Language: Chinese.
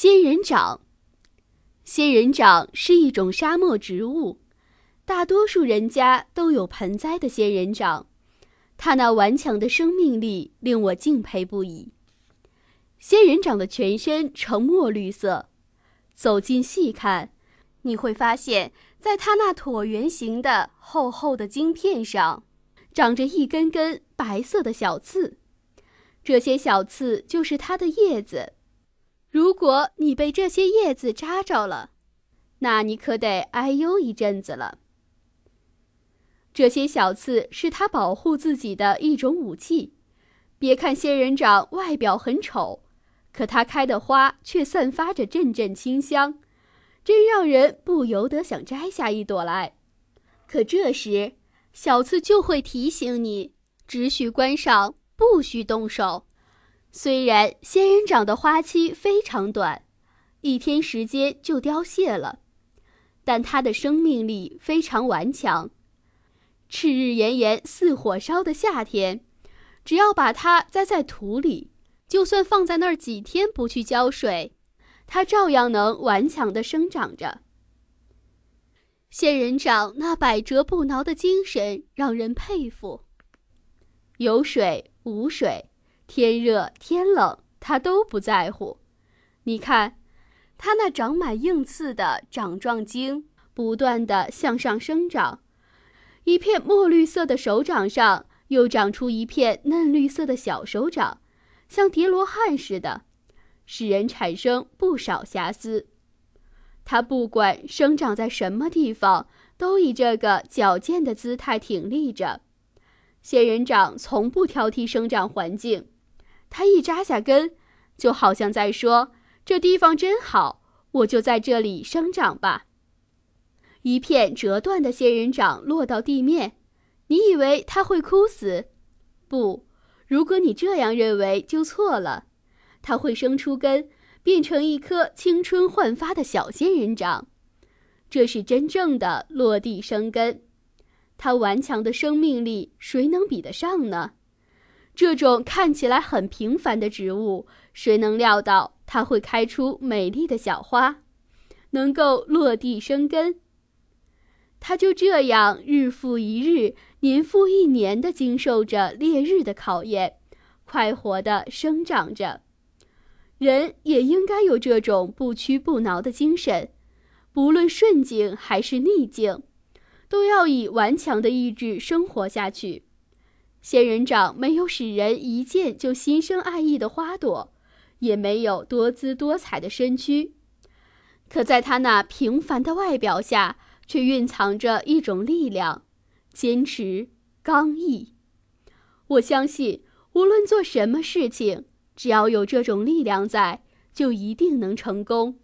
仙人掌，仙人掌是一种沙漠植物，大多数人家都有盆栽的仙人掌。它那顽强的生命力令我敬佩不已。仙人掌的全身呈墨绿色，走近细看，你会发现在它那椭圆形的厚厚的茎片上，长着一根根白色的小刺，这些小刺就是它的叶子。如果你被这些叶子扎着了，那你可得哎呦一阵子了。这些小刺是它保护自己的一种武器。别看仙人掌外表很丑，可它开的花却散发着阵阵清香，真让人不由得想摘下一朵来。可这时，小刺就会提醒你，只许观赏，不许动手。虽然仙人掌的花期非常短，一天时间就凋谢了，但它的生命力非常顽强。炽日炎炎、似火烧的夏天，只要把它栽在土里，就算放在那儿几天不去浇水，它照样能顽强地生长着。仙人掌那百折不挠的精神让人佩服。有水无水。天热天冷，它都不在乎。你看，它那长满硬刺的掌状茎不断的向上生长，一片墨绿色的手掌上又长出一片嫩绿色的小手掌，像叠罗汉似的，使人产生不少遐思。它不管生长在什么地方，都以这个矫健的姿态挺立着。仙人掌从不挑剔生长环境。它一扎下根，就好像在说：“这地方真好，我就在这里生长吧。”一片折断的仙人掌落到地面，你以为它会枯死？不，如果你这样认为，就错了。它会生出根，变成一棵青春焕发的小仙人掌。这是真正的落地生根。它顽强的生命力，谁能比得上呢？这种看起来很平凡的植物，谁能料到它会开出美丽的小花，能够落地生根？它就这样日复一日、年复一年地经受着烈日的考验，快活地生长着。人也应该有这种不屈不挠的精神，不论顺境还是逆境，都要以顽强的意志生活下去。仙人掌没有使人一见就心生爱意的花朵，也没有多姿多彩的身躯，可在它那平凡的外表下，却蕴藏着一种力量，坚持、刚毅。我相信，无论做什么事情，只要有这种力量在，就一定能成功。